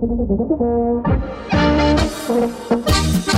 Thank you.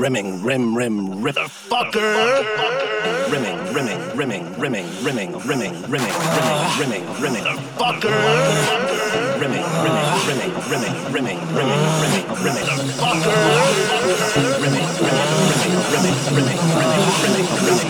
Rimming. Rim, rim, rim. Fucker! Rimming, rimming, rimming, rimming, rimming, rimming, rimming, rimming, rimming, rimming. Fucker! Rimming, rimming, rimming, rimming, rimming, rimming, rimming, rimming. Fucker! Rimming, rimming, rimming, rimming, rimming, rimming, rimming, rimming.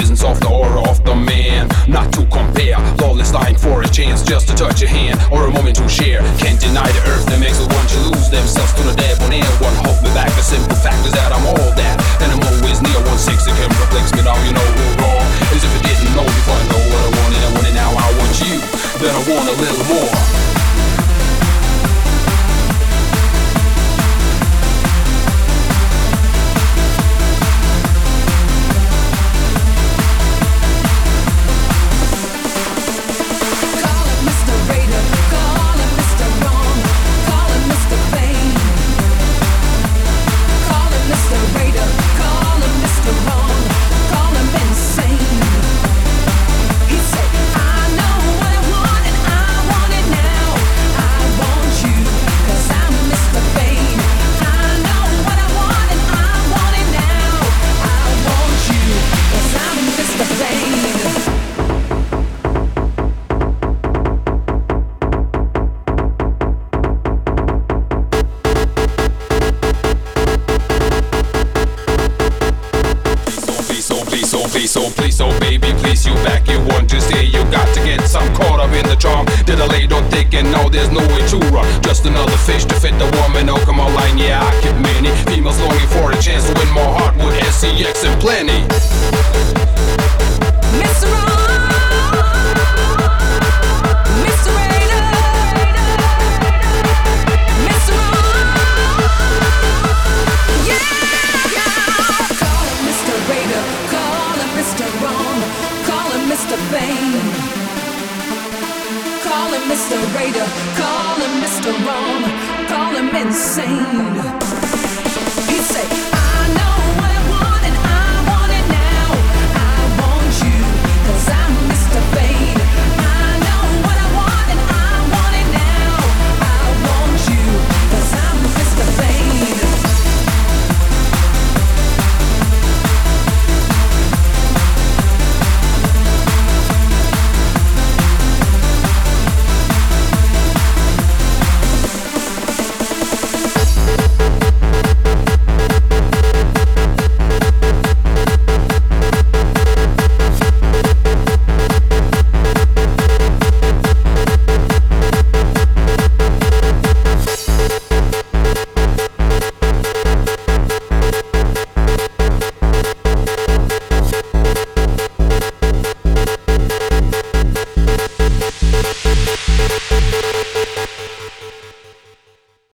presence of the aura of the man. Not to compare, lawless dying for a chance just to touch a hand or a moment to share. Can't deny the earth that makes the one to lose themselves to the debonair. One hope me back, a simple fact is that I'm all that. And I'm always near one six, it can reflect me now, you know.